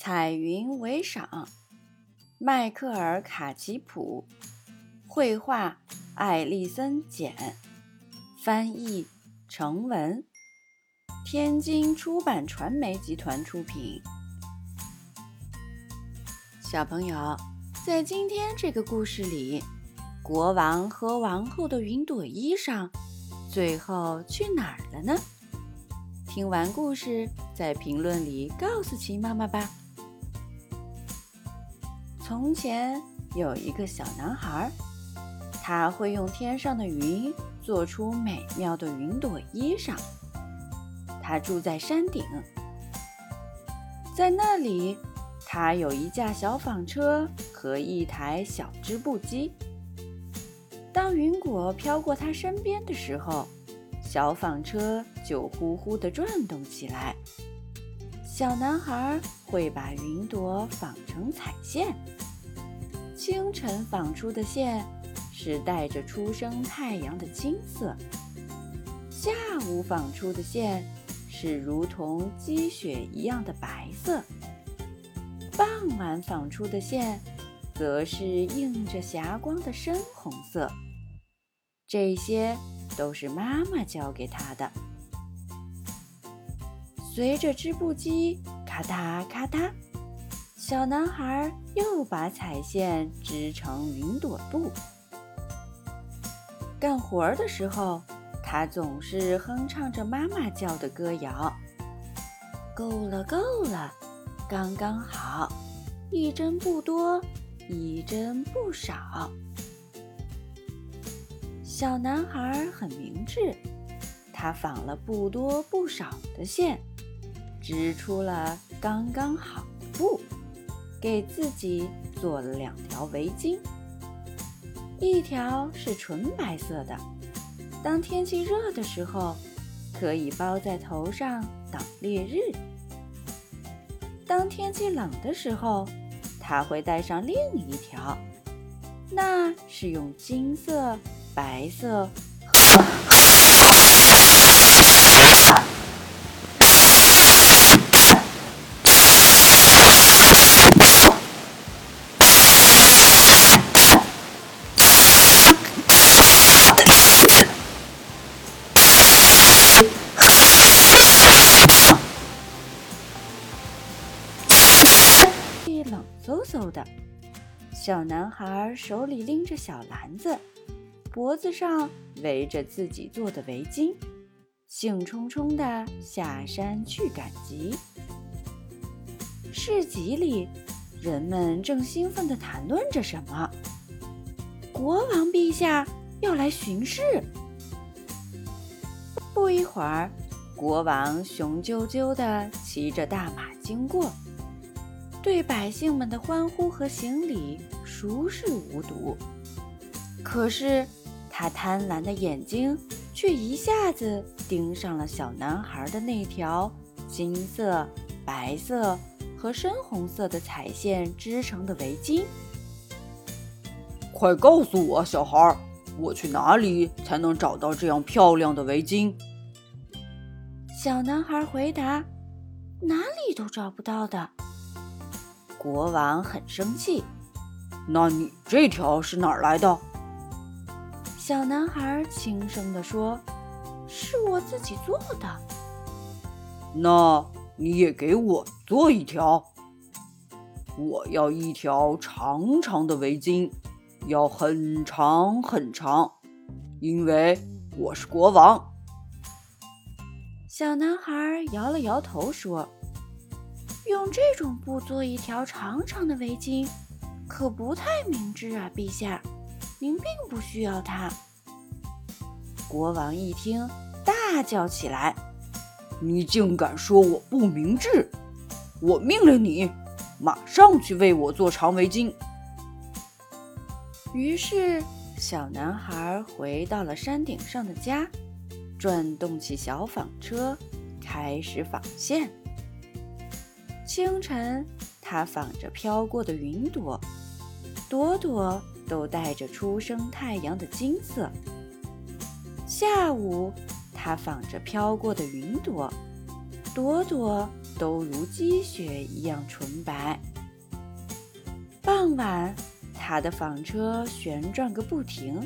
彩云为赏，迈克尔·卡奇普，绘画艾丽森·简，翻译成文，天津出版传媒集团出品。小朋友，在今天这个故事里，国王和王后的云朵衣裳最后去哪儿了呢？听完故事，在评论里告诉琪妈妈吧。从前有一个小男孩，他会用天上的云做出美妙的云朵衣裳。他住在山顶，在那里，他有一架小纺车和一台小织布机。当云朵飘过他身边的时候，小纺车就呼呼地转动起来。小男孩会把云朵纺成彩线。清晨纺出的线是带着初升太阳的金色，下午纺出的线是如同积雪一样的白色，傍晚纺出的线则是映着霞光的深红色。这些都是妈妈教给他的。随着织布机咔嗒咔嗒。小男孩又把彩线织成云朵布。干活的时候，他总是哼唱着妈妈教的歌谣：“够了，够了，刚刚好，一针不多，一针不少。”小男孩很明智，他纺了不多不少的线，织出了刚刚好的布。给自己做了两条围巾，一条是纯白色的，当天气热的时候可以包在头上挡烈日；当天气冷的时候，他会带上另一条，那是用金色、白色。冷飕飕的，小男孩手里拎着小篮子，脖子上围着自己做的围巾，兴冲冲地下山去赶集。市集里，人们正兴奋地谈论着什么。国王陛下要来巡视。不一会儿，国王雄赳赳地骑着大马经过。对百姓们的欢呼和行礼熟视无睹，可是他贪婪的眼睛却一下子盯上了小男孩的那条金色、白色和深红色的彩线织成的围巾。快告诉我，小孩，我去哪里才能找到这样漂亮的围巾？小男孩回答：“哪里都找不到的。”国王很生气，那你这条是哪儿来的？小男孩轻声地说：“是我自己做的。”那你也给我做一条。我要一条长长的围巾，要很长很长，因为我是国王。小男孩摇了摇头说。用这种布做一条长长的围巾，可不太明智啊，陛下，您并不需要它。国王一听，大叫起来：“你竟敢说我不明智！我命令你，马上去为我做长围巾。”于是，小男孩回到了山顶上的家，转动起小纺车，开始纺线。清晨，他纺着飘过的云朵，朵朵都带着初升太阳的金色。下午，他纺着飘过的云朵，朵朵都如积雪一样纯白。傍晚，他的纺车旋转个不停，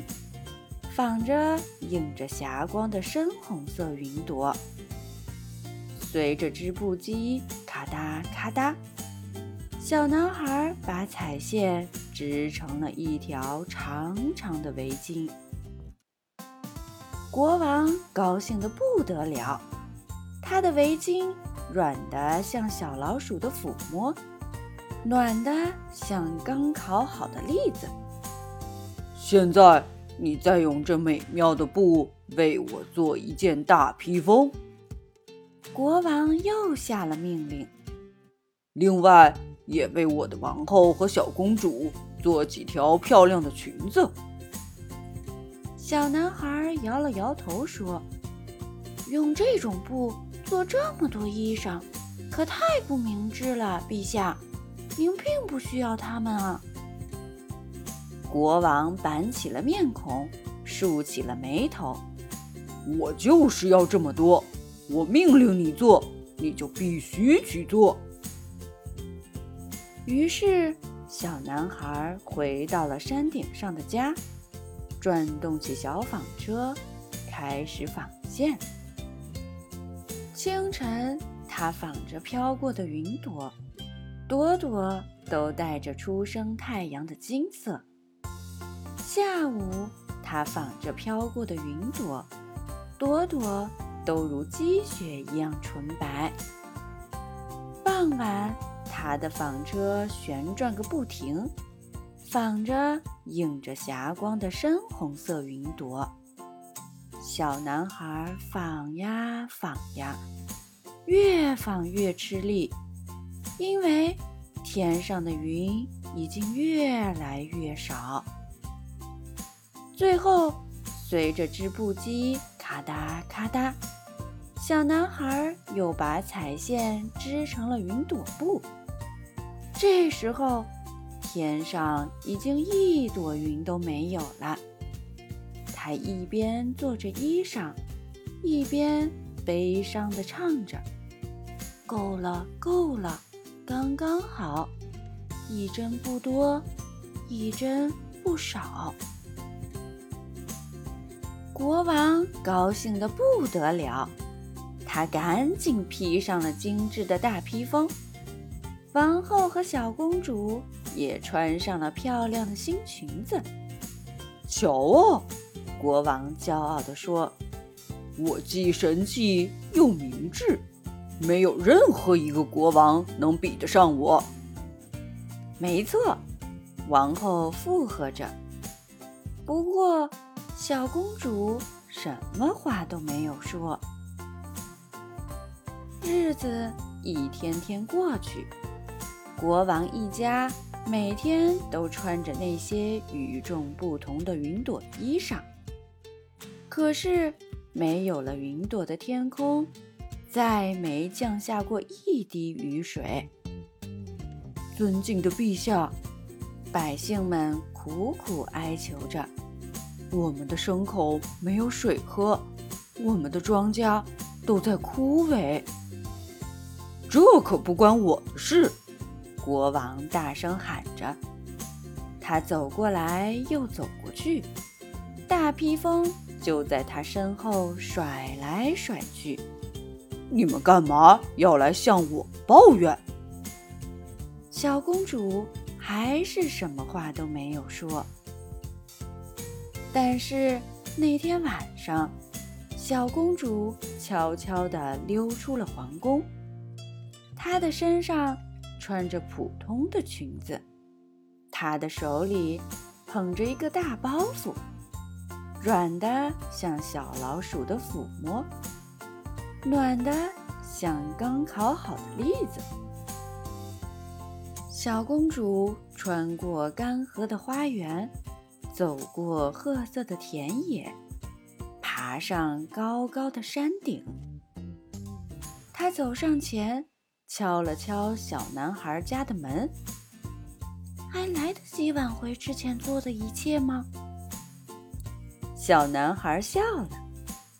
纺着映着霞光的深红色云朵。随着织布机咔嗒咔嗒，小男孩把彩线织成了一条长长的围巾。国王高兴得不得了，他的围巾软的像小老鼠的抚摸。暖的像刚烤好的栗子。现在，你再用这美妙的布为我做一件大披风。国王又下了命令。另外，也为我的王后和小公主做几条漂亮的裙子。小男孩摇了摇头说：“用这种布做这么多衣裳，可太不明智了，陛下。”您并不需要他们啊！国王板起了面孔，竖起了眉头。我就是要这么多，我命令你做，你就必须去做。于是，小男孩回到了山顶上的家，转动起小纺车，开始纺线。清晨，他纺着飘过的云朵。朵朵都带着初升太阳的金色。下午，它纺着飘过的云朵，朵朵都如积雪一样纯白。傍晚，它的纺车旋转个不停，纺着映着霞光的深红色云朵。小男孩纺呀纺呀，越纺越吃力。因为天上的云已经越来越少，最后随着织布机咔嗒咔嗒，小男孩又把彩线织成了云朵布。这时候，天上已经一朵云都没有了。他一边做着衣裳，一边悲伤地唱着：“够了，够了。”刚刚好，一针不多，一针不少。国王高兴得不得了，他赶紧披上了精致的大披风。王后和小公主也穿上了漂亮的新裙子。瞧啊，国王骄傲地说：“我既神气又明智。”没有任何一个国王能比得上我。没错，王后附和着。不过，小公主什么话都没有说。日子一天天过去，国王一家每天都穿着那些与众不同的云朵衣裳。可是，没有了云朵的天空。再没降下过一滴雨水。尊敬的陛下，百姓们苦苦哀求着：“我们的牲口没有水喝，我们的庄稼都在枯萎。”这可不关我的事！国王大声喊着。他走过来又走过去，大披风就在他身后甩来甩去。你们干嘛要来向我抱怨？小公主还是什么话都没有说。但是那天晚上，小公主悄悄地溜出了皇宫。她的身上穿着普通的裙子，她的手里捧着一个大包袱，软的像小老鼠的抚摸。暖的像刚烤好的栗子。小公主穿过干涸的花园，走过褐色的田野，爬上高高的山顶。她走上前，敲了敲小男孩家的门。还来得及挽回之前做的一切吗？小男孩笑了，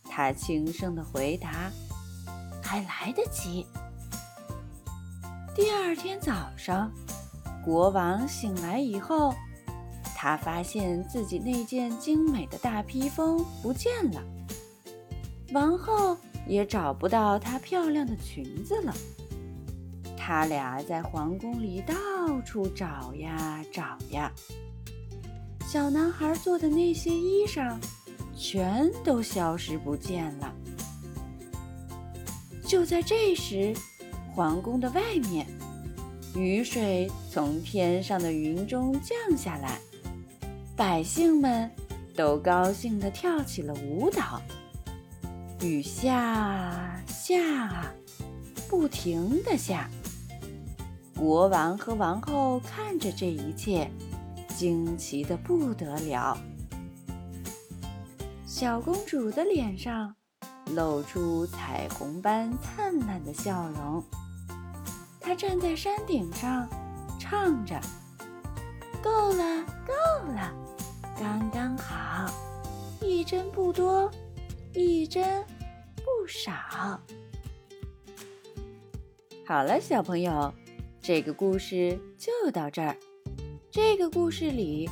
他轻声的回答。还来得及。第二天早上，国王醒来以后，他发现自己那件精美的大披风不见了，王后也找不到她漂亮的裙子了。他俩在皇宫里到处找呀找呀，小男孩做的那些衣裳全都消失不见了。就在这时，皇宫的外面，雨水从天上的云中降下来，百姓们都高兴地跳起了舞蹈。雨下下，不停地下。国王和王后看着这一切，惊奇的不得了。小公主的脸上。露出彩虹般灿烂的笑容。她站在山顶上，唱着：“够了，够了，刚刚好，一针不多，一针不少。”好了，小朋友，这个故事就到这儿。这个故事里，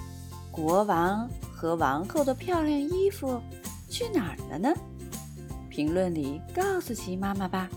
国王和王后的漂亮衣服去哪儿了呢？评论里告诉奇妈妈吧。